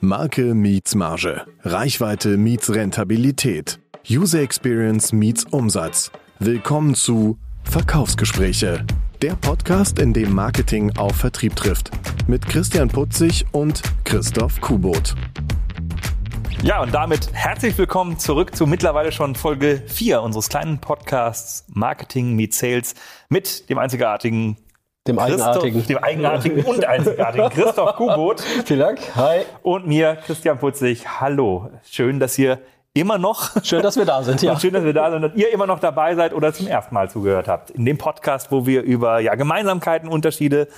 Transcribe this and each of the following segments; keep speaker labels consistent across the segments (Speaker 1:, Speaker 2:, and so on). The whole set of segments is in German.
Speaker 1: Marke meets Marge. Reichweite meets Rentabilität. User Experience meets Umsatz. Willkommen zu Verkaufsgespräche. Der Podcast, in dem Marketing auf Vertrieb trifft. Mit Christian Putzig und Christoph Kubot.
Speaker 2: Ja, und damit herzlich willkommen zurück zu mittlerweile schon Folge 4 unseres kleinen Podcasts Marketing meets Sales mit dem einzigartigen
Speaker 3: dem eigenartigen.
Speaker 2: dem eigenartigen und einzigartigen Christoph Kubot.
Speaker 3: Vielen Dank. Hi.
Speaker 2: Und mir, Christian Putzig. Hallo. Schön, dass ihr immer noch.
Speaker 3: Schön, dass wir da sind, ja.
Speaker 2: Und schön, dass wir da sind und ihr immer noch dabei seid oder zum ersten Mal zugehört habt. In dem Podcast, wo wir über ja, Gemeinsamkeiten, Unterschiede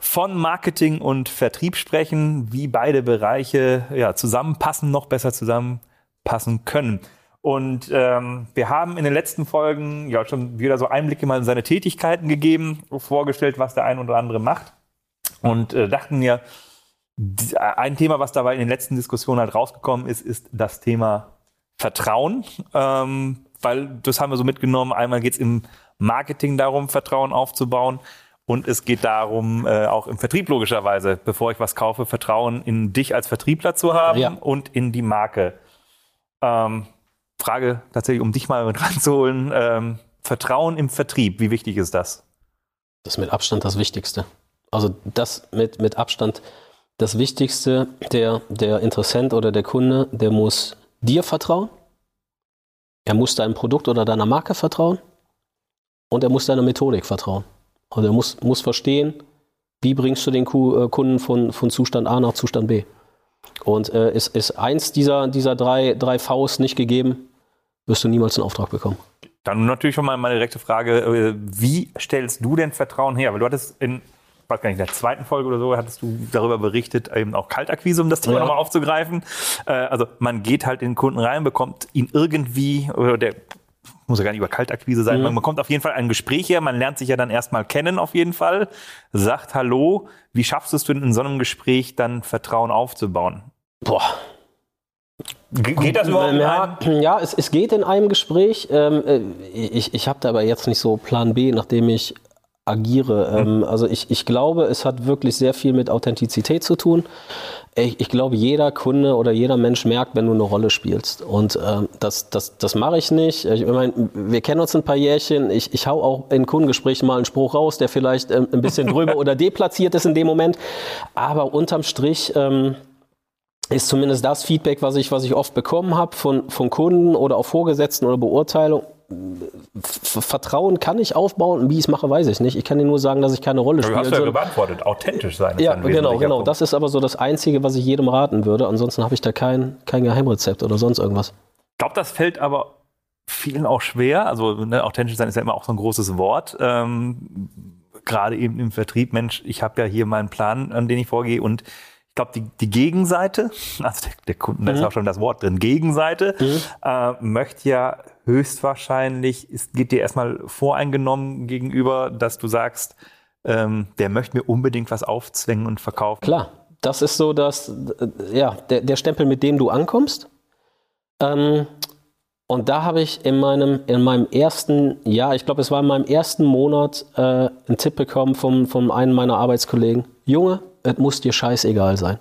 Speaker 2: von Marketing und Vertrieb sprechen, wie beide Bereiche ja, zusammenpassen, noch besser zusammenpassen können. Und ähm, wir haben in den letzten Folgen ja schon wieder so Einblicke mal in seine Tätigkeiten gegeben, vorgestellt, was der ein oder andere macht. Und äh, dachten mir, ein Thema, was dabei in den letzten Diskussionen halt rausgekommen ist, ist das Thema Vertrauen. Ähm, weil das haben wir so mitgenommen. Einmal geht es im Marketing darum, Vertrauen aufzubauen. Und es geht darum, äh, auch im Vertrieb logischerweise, bevor ich was kaufe, Vertrauen in dich als Vertriebler zu haben ja. und in die Marke. Ähm, Frage tatsächlich, um dich mal mit ranzuholen. Ähm, Vertrauen im Vertrieb, wie wichtig ist das?
Speaker 3: Das ist mit Abstand das Wichtigste. Also das mit, mit Abstand das Wichtigste, der, der Interessent oder der Kunde, der muss dir vertrauen, er muss deinem Produkt oder deiner Marke vertrauen und er muss deiner Methodik vertrauen. Und er muss, muss verstehen, wie bringst du den äh, Kunden von, von Zustand A nach Zustand B. Und äh, ist, ist eins dieser, dieser drei, drei Vs nicht gegeben, wirst du niemals einen Auftrag bekommen.
Speaker 2: Dann natürlich schon mal meine direkte Frage, äh, wie stellst du denn Vertrauen her? Weil du hattest in, weiß gar nicht, in der zweiten Folge oder so, hattest du darüber berichtet, eben auch Kaltakquise, um das Thema ja. nochmal aufzugreifen. Äh, also man geht halt in den Kunden rein, bekommt ihn irgendwie, oder der muss ja gar nicht über Kaltakquise sein, mhm. man kommt auf jeden Fall ein Gespräch her, man lernt sich ja dann erstmal kennen auf jeden Fall, sagt Hallo, wie schaffst du es denn in so einem Gespräch dann Vertrauen aufzubauen?
Speaker 3: Boah, Geht das überhaupt? Ja, ja es, es, geht in einem Gespräch. Ähm, äh, ich ich habe da aber jetzt nicht so Plan B, nachdem ich agiere. Mhm. Ähm, also ich, ich glaube, es hat wirklich sehr viel mit Authentizität zu tun. Ich, ich glaube, jeder Kunde oder jeder Mensch merkt, wenn du eine Rolle spielst. Und ähm, das, das, das mache ich nicht. Ich meine, wir kennen uns ein paar Jährchen. Ich, ich hau auch in Kundengesprächen mal einen Spruch raus, der vielleicht ähm, ein bisschen drüber oder deplatziert ist in dem Moment. Aber unterm Strich... Ähm, ist zumindest das Feedback, was ich, was ich oft bekommen habe von, von Kunden oder auch Vorgesetzten oder Beurteilung. Vertrauen kann ich aufbauen, wie ich es mache, weiß ich nicht. Ich kann dir nur sagen, dass ich keine Rolle spiele.
Speaker 2: Du hast ja beantwortet, authentisch sein.
Speaker 3: Ja, genau, genau. Das ist aber so das Einzige, was ich jedem raten würde. Ansonsten habe ich da kein, kein Geheimrezept oder sonst irgendwas.
Speaker 2: Ich glaube, das fällt aber vielen auch schwer. Also ne, authentisch sein ist ja immer auch so ein großes Wort. Ähm, Gerade eben im Vertrieb, Mensch, ich habe ja hier meinen Plan, an den ich vorgehe und glaube, die, die Gegenseite, also der, der Kunden, mhm. da ist mhm. auch schon das Wort drin, Gegenseite, mhm. äh, möchte ja höchstwahrscheinlich, ist, geht dir erstmal voreingenommen gegenüber, dass du sagst, ähm, der möchte mir unbedingt was aufzwängen und verkaufen.
Speaker 3: Klar, das ist so, dass, äh, ja, der, der Stempel, mit dem du ankommst. Ähm, und da habe ich in meinem, in meinem ersten Jahr, ich glaube, es war in meinem ersten Monat, äh, einen Tipp bekommen von, von einem meiner Arbeitskollegen. Junge, es muss dir scheißegal sein.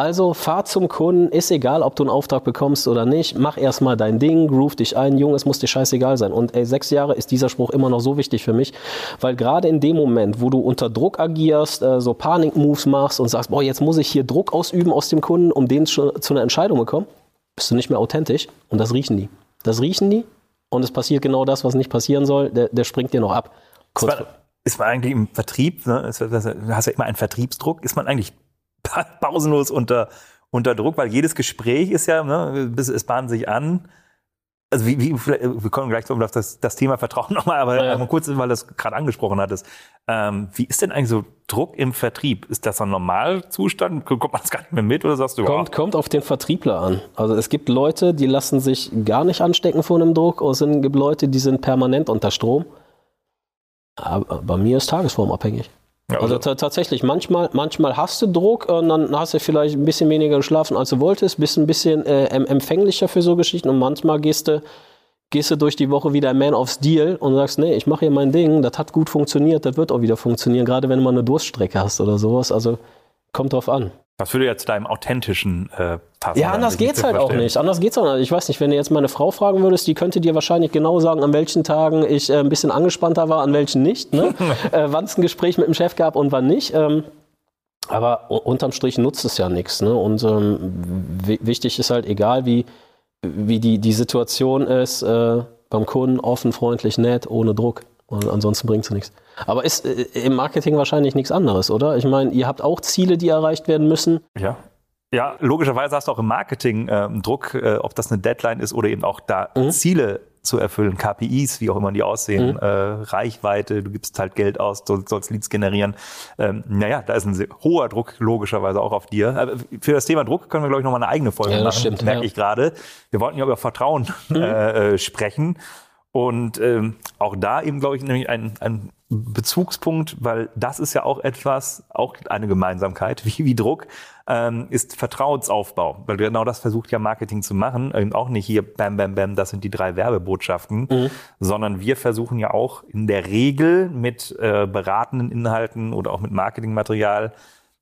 Speaker 3: Also fahr zum Kunden, ist egal, ob du einen Auftrag bekommst oder nicht, mach erstmal dein Ding, groove dich ein, Junge, es muss dir scheißegal sein. Und ey, sechs Jahre ist dieser Spruch immer noch so wichtig für mich, weil gerade in dem Moment, wo du unter Druck agierst, äh, so Panik-Moves machst und sagst, boah, jetzt muss ich hier Druck ausüben aus dem Kunden, um den zu, zu einer Entscheidung zu kommen, bist du nicht mehr authentisch und das riechen die. Das riechen die und es passiert genau das, was nicht passieren soll, der, der springt dir noch ab.
Speaker 2: Kurz ist man eigentlich im Vertrieb, ne, du hast ja immer einen Vertriebsdruck, ist man eigentlich pausenlos unter, unter Druck, weil jedes Gespräch ist ja, ne, es bahnt sich an. Also wie, wie, wir kommen gleich auf das, das Thema Vertrauen nochmal, aber ja. kurz, weil du das gerade angesprochen hattest. Ähm, wie ist denn eigentlich so Druck im Vertrieb? Ist das ein Normalzustand? Kommt man das gar nicht mehr mit oder sagst du
Speaker 3: Kommt, kommt auf den Vertriebler an. Also es gibt Leute, die lassen sich gar nicht anstecken von einem Druck und es gibt Leute, die sind permanent unter Strom. Aber bei mir ist Tagesform abhängig. Ja, also, tatsächlich, manchmal, manchmal hast du Druck und dann hast du vielleicht ein bisschen weniger geschlafen, als du wolltest, bist ein bisschen äh, empfänglicher für so Geschichten und manchmal gehst du, gehst du durch die Woche wieder Man of Steel und sagst, nee, ich mache hier mein Ding, das hat gut funktioniert, das wird auch wieder funktionieren, gerade wenn du mal eine Durststrecke hast oder sowas. Also kommt drauf an.
Speaker 2: Das würde jetzt deinem authentischen äh,
Speaker 3: passen. Ja, anders geht's halt auch nicht. Anders geht's auch nicht. Ich weiß nicht, wenn du jetzt meine Frau fragen würdest, die könnte dir wahrscheinlich genau sagen, an welchen Tagen ich äh, ein bisschen angespannter war, an welchen nicht. Ne? äh, wann es ein Gespräch mit dem Chef gab und wann nicht. Ähm, aber unterm Strich nutzt es ja nichts. Ne? Und ähm, wichtig ist halt, egal wie, wie die, die Situation ist, äh, beim Kunden offen, freundlich, nett, ohne Druck. Und ansonsten bringt es nichts. Aber ist äh, im Marketing wahrscheinlich nichts anderes, oder? Ich meine, ihr habt auch Ziele, die erreicht werden müssen.
Speaker 2: Ja. Ja, logischerweise hast du auch im Marketing äh, Druck, äh, ob das eine Deadline ist oder eben auch da mhm. Ziele zu erfüllen, KPIs, wie auch immer die aussehen, mhm. äh, Reichweite, du gibst halt Geld aus, du sollst Leads generieren. Ähm, naja, da ist ein hoher Druck logischerweise auch auf dir. Aber für das Thema Druck können wir, glaube ich, nochmal eine eigene Folge ja, machen, stimmt, merke ja. ich gerade. Wir wollten ja über Vertrauen mhm. äh, äh sprechen. Und ähm, auch da eben, glaube ich, nämlich ein, ein Bezugspunkt, weil das ist ja auch etwas, auch eine Gemeinsamkeit, wie, wie Druck, ähm, ist Vertrauensaufbau. Weil genau das versucht ja Marketing zu machen. Eben auch nicht hier, bam, bam, bam, das sind die drei Werbebotschaften, mhm. sondern wir versuchen ja auch in der Regel mit äh, beratenden Inhalten oder auch mit Marketingmaterial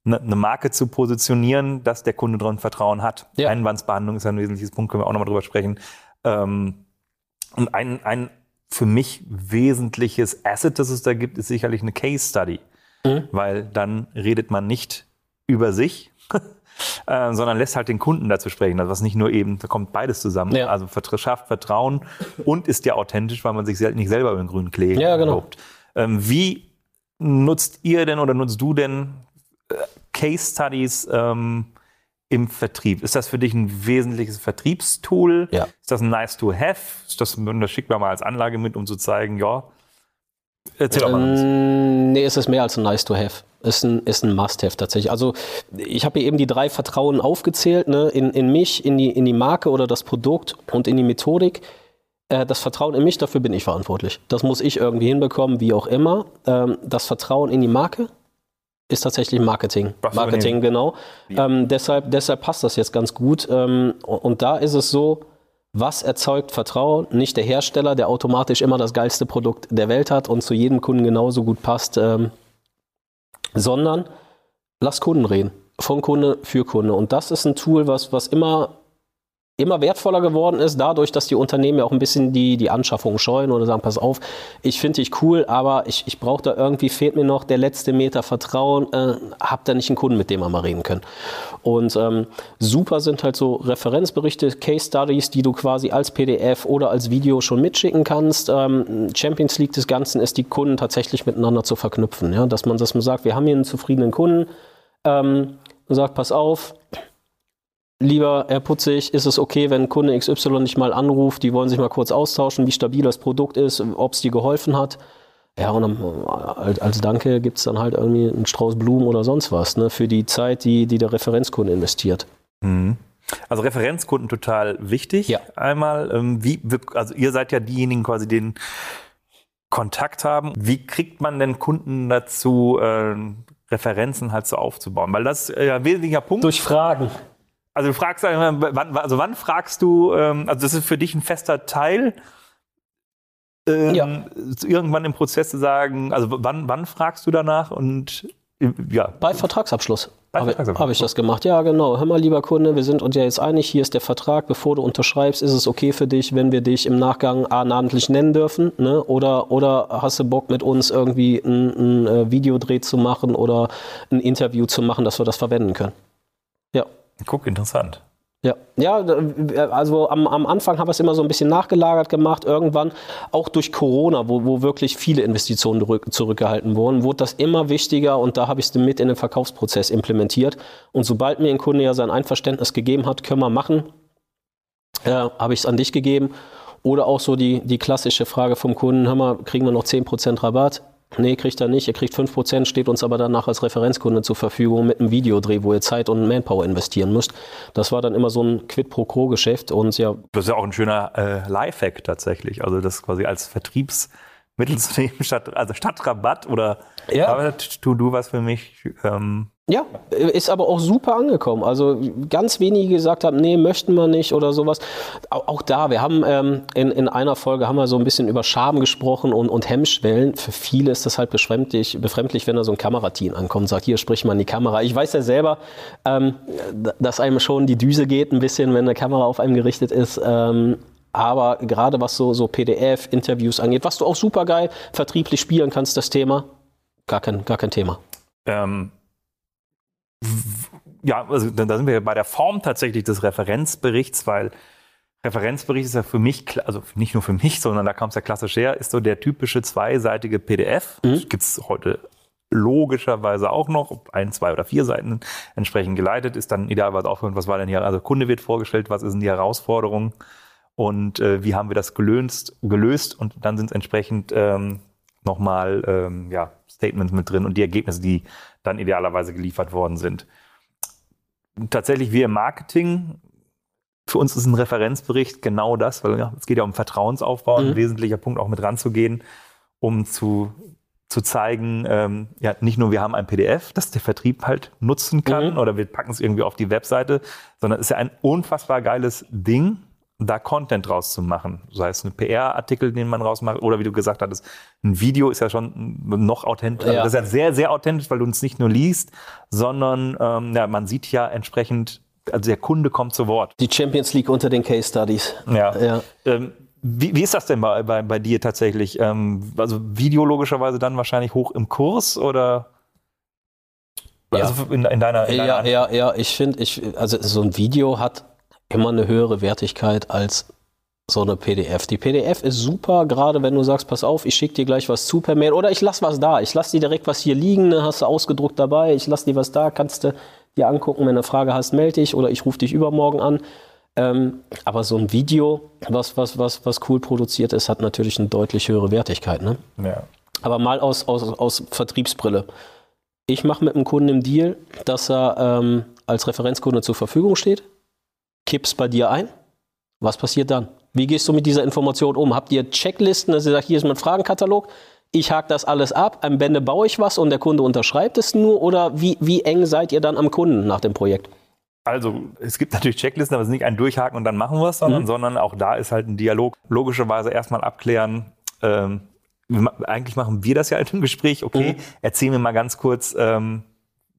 Speaker 2: eine, eine Marke zu positionieren, dass der Kunde dran Vertrauen hat. Ja. Einwandsbehandlung ist ein wesentliches Punkt, können wir auch nochmal drüber sprechen. Ähm, und ein, ein für mich wesentliches Asset, das es da gibt, ist sicherlich eine Case Study. Mhm. Weil dann redet man nicht über sich, äh, sondern lässt halt den Kunden dazu sprechen. Also was nicht nur eben, da kommt beides zusammen. Ja. Also schafft Vertrauen und ist ja authentisch, weil man sich nicht selber über den grünen Klee ja, genau. Ähm, wie nutzt ihr denn oder nutzt du denn äh, Case Studies ähm, im Vertrieb. Ist das für dich ein wesentliches Vertriebstool? Ja. Ist das ein nice to have? Ist das, das schickt man mal als Anlage mit, um zu zeigen, ja,
Speaker 3: Erzähl doch mal. Ähm, nee, es ist mehr als ein nice to have. Ist ein, ist ein Must-Have tatsächlich. Also ich habe hier eben die drei Vertrauen aufgezählt, ne? in, in mich, in die, in die Marke oder das Produkt und in die Methodik. Äh, das Vertrauen in mich, dafür bin ich verantwortlich. Das muss ich irgendwie hinbekommen, wie auch immer. Ähm, das Vertrauen in die Marke, ist tatsächlich Marketing. Marketing, genau. Ja. Ähm, deshalb, deshalb passt das jetzt ganz gut. Ähm, und da ist es so, was erzeugt Vertrauen? Nicht der Hersteller, der automatisch immer das geilste Produkt der Welt hat und zu jedem Kunden genauso gut passt, ähm, sondern lass Kunden reden. Von Kunde für Kunde. Und das ist ein Tool, was, was immer immer wertvoller geworden ist, dadurch, dass die Unternehmen ja auch ein bisschen die, die Anschaffung scheuen oder sagen, pass auf, ich finde dich cool, aber ich, ich brauche da irgendwie, fehlt mir noch der letzte Meter Vertrauen, äh, hab da nicht einen Kunden, mit dem wir mal reden können. Und ähm, super sind halt so Referenzberichte, Case Studies, die du quasi als PDF oder als Video schon mitschicken kannst. Ähm, Champions League des Ganzen ist, die Kunden tatsächlich miteinander zu verknüpfen. Ja? Dass man, dass man sagt, wir haben hier einen zufriedenen Kunden, ähm, und sagt, pass auf, Lieber Herr Putzig, ist es okay, wenn Kunde XY nicht mal anruft, die wollen sich mal kurz austauschen, wie stabil das Produkt ist, ob es dir geholfen hat. Ja, und dann, als Danke gibt es dann halt irgendwie einen Strauß Blumen oder sonst was, ne, für die Zeit, die, die der Referenzkunde investiert.
Speaker 2: Mhm. Also Referenzkunden total wichtig. Ja. Einmal, ähm, wie, also ihr seid ja diejenigen quasi, den Kontakt haben. Wie kriegt man denn Kunden dazu, äh, Referenzen halt so aufzubauen? Weil das ist ja ein wesentlicher Punkt.
Speaker 3: Durch Fragen.
Speaker 2: Also du fragst, wann, also wann fragst du, ähm, also das ist für dich ein fester Teil, ähm, ja. irgendwann im Prozess zu sagen, also wann, wann fragst du danach und
Speaker 3: ja. Bei Vertragsabschluss. Habe hab ich das gemacht? Ja, genau. Hör mal, lieber Kunde, wir sind uns ja jetzt einig, hier ist der Vertrag. Bevor du unterschreibst, ist es okay für dich, wenn wir dich im Nachgang A, namentlich nennen dürfen? Ne? Oder, oder hast du Bock, mit uns irgendwie ein, ein äh, Videodreh zu machen oder ein Interview zu machen, dass wir das verwenden können?
Speaker 2: Ja. Guck, interessant.
Speaker 3: Ja, ja, also am, am Anfang haben wir es immer so ein bisschen nachgelagert gemacht. Irgendwann, auch durch Corona, wo, wo wirklich viele Investitionen zurückgehalten wurden, wurde das immer wichtiger und da habe ich es mit in den Verkaufsprozess implementiert. Und sobald mir ein Kunde ja sein Einverständnis gegeben hat, können wir machen, äh, habe ich es an dich gegeben. Oder auch so die, die klassische Frage vom Kunden, hör mal, kriegen wir noch 10% Rabatt? Nee, kriegt er nicht. Er kriegt 5%, steht uns aber danach als Referenzkunde zur Verfügung mit einem Videodreh, wo ihr Zeit und Manpower investieren müsst. Das war dann immer so ein Quid-pro-Quo-Geschäft und ja.
Speaker 2: Das ist ja auch ein schöner äh, Lifehack tatsächlich. Also das quasi als Vertriebs Mittelunternehmen statt, also statt Rabatt oder
Speaker 3: ja.
Speaker 2: tu du was für mich. Ähm,
Speaker 3: ja, ist aber auch super angekommen. Also ganz wenige gesagt haben, nee, möchten wir nicht oder sowas. Auch, auch da, wir haben ähm, in, in einer Folge haben wir so ein bisschen über Scham gesprochen und, und Hemmschwellen. Für viele ist das halt befremdlich, befremdlich, wenn da so ein Kamerateam ankommt und sagt, hier sprich mal in die Kamera. Ich weiß ja selber, ähm, dass einem schon die Düse geht ein bisschen, wenn eine Kamera auf einem gerichtet ist. Ähm, aber gerade was so, so PDF-Interviews angeht, was du auch super geil vertrieblich spielen kannst, das Thema, gar kein, gar kein Thema.
Speaker 2: Ähm, ja, also da sind wir bei der Form tatsächlich des Referenzberichts, weil Referenzbericht ist ja für mich, also nicht nur für mich, sondern da kam es ja klassisch her, ist so der typische zweiseitige PDF. Mhm. Gibt es heute logischerweise auch noch, ob ein, zwei oder vier Seiten entsprechend geleitet, ist dann idealerweise auch, was war denn hier, also Kunde wird vorgestellt, was ist denn die Herausforderung und äh, wie haben wir das gelöst, gelöst und dann sind es entsprechend ähm, nochmal ähm, ja, Statements mit drin und die Ergebnisse, die dann idealerweise geliefert worden sind. Tatsächlich, wir im Marketing, für uns ist ein Referenzbericht genau das, weil ja, es geht ja um Vertrauensaufbau, mhm. ein wesentlicher Punkt auch mit ranzugehen, um zu, zu zeigen, ähm, ja, nicht nur wir haben ein PDF, das der Vertrieb halt nutzen kann mhm. oder wir packen es irgendwie auf die Webseite, sondern es ist ja ein unfassbar geiles Ding, da Content draus zu machen. Sei es ein PR-Artikel, den man rausmacht, oder wie du gesagt hattest, ein Video ist ja schon noch authentisch. Ja. Das ist ja sehr, sehr authentisch, weil du uns nicht nur liest, sondern ähm, ja, man sieht ja entsprechend, also der Kunde kommt zu Wort.
Speaker 3: Die Champions League unter den Case Studies.
Speaker 2: Ja. ja. Ähm, wie, wie ist das denn bei, bei, bei dir tatsächlich? Ähm, also Video logischerweise dann wahrscheinlich hoch im Kurs oder?
Speaker 3: Ja. Also in, in deiner, in deiner ja, ja, ja, ich finde, ich, also so ein Video hat immer eine höhere Wertigkeit als so eine PDF. Die PDF ist super, gerade wenn du sagst, pass auf, ich schicke dir gleich was zu per Mail oder ich lass was da. Ich lass dir direkt was hier liegen, ne, hast du ausgedruckt dabei, ich lass dir was da, kannst du dir angucken, wenn du eine Frage hast, melde dich oder ich rufe dich übermorgen an. Ähm, aber so ein Video, was, was, was, was cool produziert ist, hat natürlich eine deutlich höhere Wertigkeit. Ne?
Speaker 2: Ja.
Speaker 3: Aber mal aus, aus, aus Vertriebsbrille. Ich mache mit einem Kunden im Deal, dass er ähm, als Referenzkunde zur Verfügung steht kippst bei dir ein. Was passiert dann? Wie gehst du mit dieser Information um? Habt ihr Checklisten, dass ihr sagt, hier ist mein Fragenkatalog, ich hake das alles ab, am Ende baue ich was und der Kunde unterschreibt es nur? Oder wie, wie eng seid ihr dann am Kunden nach dem Projekt?
Speaker 2: Also es gibt natürlich Checklisten, aber es ist nicht ein Durchhaken und dann machen wir es, sondern, mhm. sondern auch da ist halt ein Dialog. Logischerweise erstmal abklären, ähm, eigentlich machen wir das ja halt im Gespräch, okay, mhm. erzähl mir mal ganz kurz, ähm,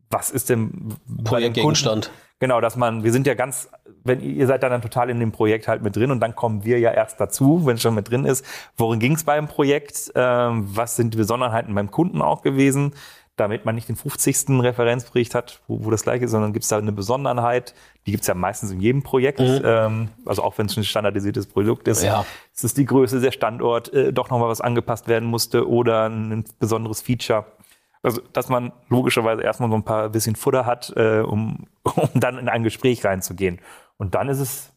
Speaker 2: was ist denn
Speaker 3: Projektgegenstand?
Speaker 2: Genau, dass man, wir sind ja ganz, wenn ihr seid dann total in dem Projekt halt mit drin und dann kommen wir ja erst dazu, wenn es schon mit drin ist. Worin ging es beim Projekt? Ähm, was sind die Besonderheiten beim Kunden auch gewesen? Damit man nicht den 50. Referenzbericht hat, wo, wo das gleiche ist, sondern gibt es da eine Besonderheit. Die gibt es ja meistens in jedem Projekt. Mhm. Ähm, also auch wenn es ein standardisiertes Produkt ist.
Speaker 3: Ja.
Speaker 2: Es ist die Größe, der Standort, äh, doch nochmal was angepasst werden musste oder ein besonderes Feature. Also, dass man logischerweise erstmal so ein paar bisschen Futter hat, äh, um, um dann in ein Gespräch reinzugehen. Und dann ist es,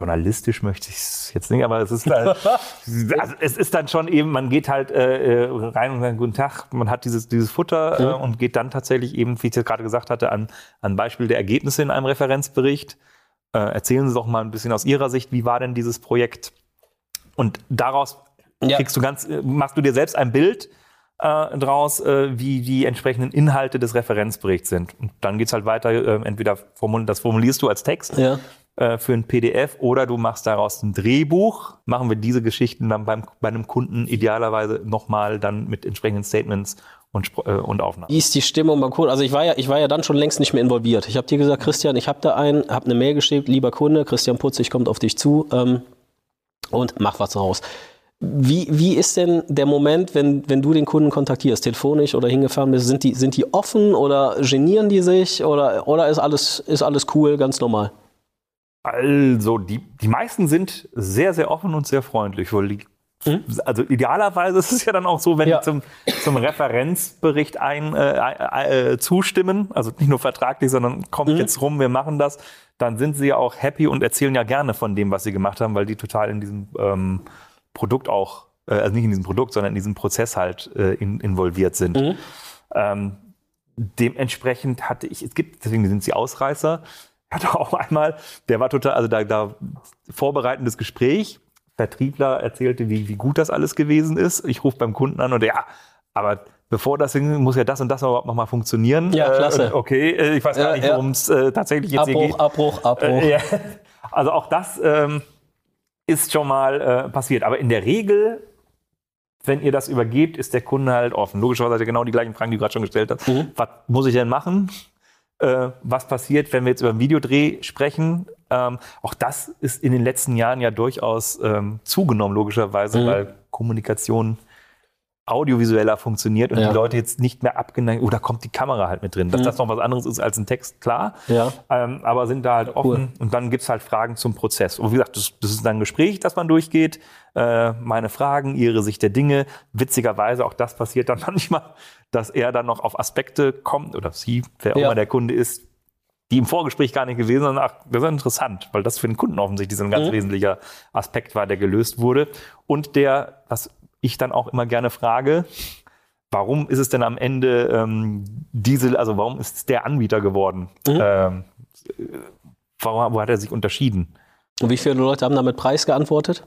Speaker 2: journalistisch möchte ich es jetzt nicht, aber es ist halt, also es ist dann schon eben, man geht halt äh, äh, rein und sagt, guten Tag, man hat dieses, dieses Futter äh, und geht dann tatsächlich eben, wie ich jetzt gerade gesagt hatte, an, an Beispiel der Ergebnisse in einem Referenzbericht. Äh, erzählen Sie doch mal ein bisschen aus Ihrer Sicht, wie war denn dieses Projekt? Und daraus ja. kriegst du ganz, äh, machst du dir selbst ein Bild, äh, draus, äh, wie die entsprechenden Inhalte des Referenzberichts sind. Und dann geht's halt weiter, äh, entweder formul das formulierst du als Text
Speaker 3: ja.
Speaker 2: äh, für ein PDF oder du machst daraus ein Drehbuch. Machen wir diese Geschichten dann beim, bei einem Kunden idealerweise nochmal dann mit entsprechenden Statements und, äh, und Aufnahmen.
Speaker 3: Wie ist die Stimmung beim Kunden? Also ich war ja, ich war ja dann schon längst nicht mehr involviert. Ich habe dir gesagt, Christian, ich habe da einen, habe eine Mail geschickt, lieber Kunde, Christian Putzig kommt auf dich zu ähm, und mach was raus. Wie, wie ist denn der Moment, wenn, wenn du den Kunden kontaktierst, telefonisch oder hingefahren bist? Sind die, sind die offen oder genieren die sich oder, oder ist, alles, ist alles cool, ganz normal?
Speaker 2: Also, die, die meisten sind sehr, sehr offen und sehr freundlich. Mhm. Also idealerweise ist es ja dann auch so, wenn ja. die zum, zum Referenzbericht ein, äh, äh, äh, zustimmen, also nicht nur vertraglich, sondern kommt mhm. jetzt rum, wir machen das, dann sind sie ja auch happy und erzählen ja gerne von dem, was sie gemacht haben, weil die total in diesem ähm, Produkt auch, äh, also nicht in diesem Produkt, sondern in diesem Prozess halt äh, in, involviert sind. Mhm. Ähm, dementsprechend hatte ich, es gibt, deswegen sind sie Ausreißer, hatte auch einmal, der war total, also da, da vorbereitendes Gespräch, Vertriebler erzählte, wie, wie gut das alles gewesen ist. Ich rufe beim Kunden an und ja, aber bevor das muss ja das und das überhaupt nochmal funktionieren.
Speaker 3: Ja, klasse.
Speaker 2: Äh, okay, äh, ich weiß gar nicht, worum es äh, tatsächlich jetzt
Speaker 3: Abbruch,
Speaker 2: geht.
Speaker 3: Abbruch, Abbruch, Abbruch.
Speaker 2: Äh, ja. Also auch das ähm, ist schon mal äh, passiert. Aber in der Regel, wenn ihr das übergebt, ist der Kunde halt offen. Logischerweise hat er genau die gleichen Fragen, die du gerade schon gestellt hast. Mhm. Was muss ich denn machen? Äh, was passiert, wenn wir jetzt über einen Videodreh sprechen? Ähm, auch das ist in den letzten Jahren ja durchaus ähm, zugenommen, logischerweise, mhm. weil Kommunikation audiovisueller funktioniert und ja. die Leute jetzt nicht mehr abgeneigt, oder oh, kommt die Kamera halt mit drin. Dass mhm. das noch was anderes ist als ein Text, klar.
Speaker 3: Ja.
Speaker 2: Ähm, aber sind da halt offen cool. und dann gibt's halt Fragen zum Prozess. Und wie gesagt, das, das ist dann ein Gespräch, das man durchgeht. Äh, meine Fragen, ihre Sicht der Dinge. Witzigerweise, auch das passiert dann manchmal, dass er dann noch auf Aspekte kommt, oder sie, wer auch immer der Kunde ist, die im Vorgespräch gar nicht gewesen sind. Ach, das ist interessant, weil das für den Kunden offensichtlich so ein ganz mhm. wesentlicher Aspekt war, der gelöst wurde. Und der, was ich dann auch immer gerne frage, warum ist es denn am Ende ähm, Diesel, also warum ist es der Anbieter geworden? Mhm. Ähm, warum, wo hat er sich unterschieden?
Speaker 3: Und wie viele Leute haben damit Preis geantwortet?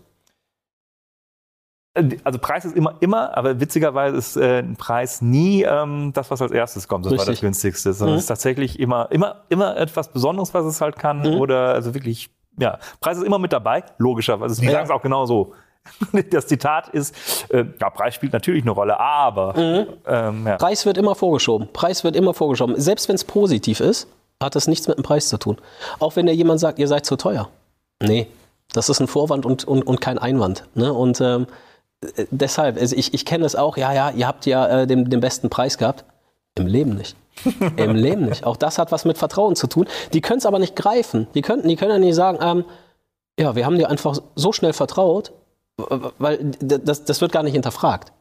Speaker 2: Äh, also Preis ist immer, immer, aber witzigerweise ist äh, ein Preis nie ähm, das, was als erstes kommt. Das Richtig. war das günstigste. Sondern mhm. es ist tatsächlich immer, immer, immer etwas Besonderes, was es halt kann. Mhm. Oder also wirklich, ja, Preis ist immer mit dabei, logischerweise. Die ja. sagen es auch genau so. Das Zitat ist, äh, ja, Preis spielt natürlich eine Rolle, aber
Speaker 3: mhm. ähm, ja. Preis wird immer vorgeschoben. Preis wird immer vorgeschoben. Selbst wenn es positiv ist, hat das nichts mit dem Preis zu tun. Auch wenn dir jemand sagt, ihr seid zu teuer. Nee, das ist ein Vorwand und, und, und kein Einwand. Ne? Und ähm, deshalb, also ich, ich kenne es auch, ja, ja, ihr habt ja äh, den, den besten Preis gehabt. Im Leben nicht. Im Leben nicht. Auch das hat was mit Vertrauen zu tun. Die können es aber nicht greifen. Die, könnten, die können ja nicht sagen, ähm, ja, wir haben dir einfach so schnell vertraut, weil das, das wird gar nicht hinterfragt.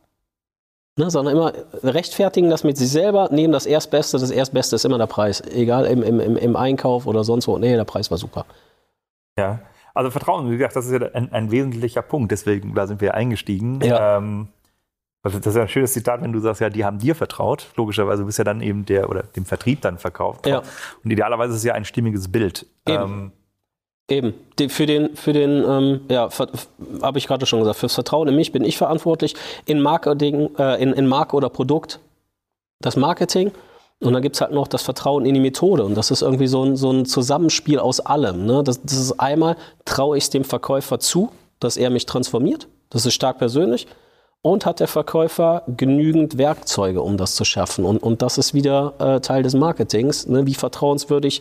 Speaker 3: Ne, sondern immer rechtfertigen das mit sich selber, nehmen das Erstbeste, das Erstbeste ist immer der Preis. Egal im, im, im Einkauf oder sonst wo. Nee, der Preis war super.
Speaker 2: Ja, also Vertrauen, wie gesagt, das ist ja ein, ein wesentlicher Punkt, deswegen da sind wir eingestiegen.
Speaker 3: Ja. Ähm,
Speaker 2: das ist ja ein schönes Zitat, wenn du sagst, ja, die haben dir vertraut. Logischerweise bist ja dann eben der oder dem Vertrieb dann verkauft.
Speaker 3: Ja.
Speaker 2: Und idealerweise ist es ja ein stimmiges Bild.
Speaker 3: Eben. Ähm, Eben, für den, für den, ähm, ja, habe ich gerade schon gesagt, fürs Vertrauen in mich bin ich verantwortlich. In Marketing, äh, in, in Marke oder Produkt das Marketing. Und dann gibt es halt noch das Vertrauen in die Methode. Und das ist irgendwie so ein, so ein Zusammenspiel aus allem. Ne? Das, das ist einmal, traue ich dem Verkäufer zu, dass er mich transformiert. Das ist stark persönlich. Und hat der Verkäufer genügend Werkzeuge, um das zu schaffen? Und, und das ist wieder äh, Teil des Marketings. Ne? Wie vertrauenswürdig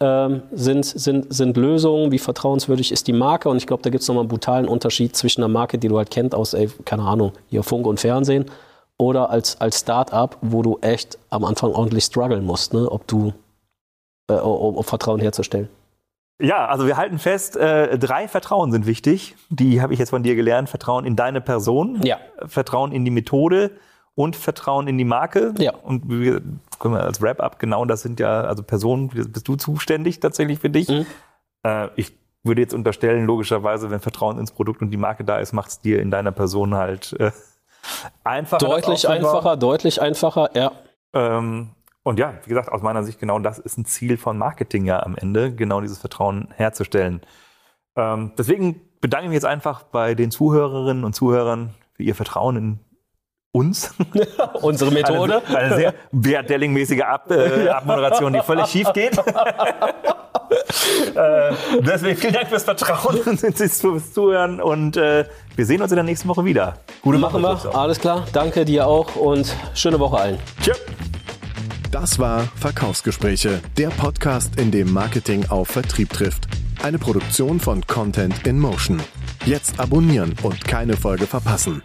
Speaker 3: ähm, sind, sind, sind Lösungen, wie vertrauenswürdig ist die Marke. Und ich glaube, da gibt es nochmal einen brutalen Unterschied zwischen einer Marke, die du halt kennt aus, ey, keine Ahnung, hier Funk und Fernsehen, oder als, als Start-up, wo du echt am Anfang ordentlich strugglen musst, ne? ob du, äh, um, um Vertrauen herzustellen.
Speaker 2: Ja, also wir halten fest, äh, drei Vertrauen sind wichtig. Die habe ich jetzt von dir gelernt. Vertrauen in deine Person,
Speaker 3: ja.
Speaker 2: Vertrauen in die Methode und Vertrauen in die Marke.
Speaker 3: Ja.
Speaker 2: Und wir können wir als Wrap-up, genau das sind ja, also Personen, bist du zuständig tatsächlich für dich. Mhm. Äh, ich würde jetzt unterstellen, logischerweise, wenn Vertrauen ins Produkt und die Marke da ist, macht es dir in deiner Person halt äh, einfacher.
Speaker 3: Deutlich einfacher, deutlich einfacher, ja.
Speaker 2: Ähm, und ja, wie gesagt, aus meiner Sicht genau das ist ein Ziel von Marketing ja am Ende, genau dieses Vertrauen herzustellen. Ähm, deswegen bedanke ich mich jetzt einfach bei den Zuhörerinnen und Zuhörern für ihr Vertrauen in uns.
Speaker 3: Unsere Methode.
Speaker 2: Eine, eine sehr Beat Delling-mäßige Ab, äh, Abmoderation, die völlig schief geht. äh, deswegen vielen Dank fürs Vertrauen und fürs Zuhören und äh, wir sehen uns in der nächsten Woche wieder.
Speaker 3: Gute Machen wir. Alles klar. Danke dir auch und schöne Woche allen.
Speaker 2: Tschüss.
Speaker 1: Das war Verkaufsgespräche, der Podcast, in dem Marketing auf Vertrieb trifft. Eine Produktion von Content in Motion. Jetzt abonnieren und keine Folge verpassen.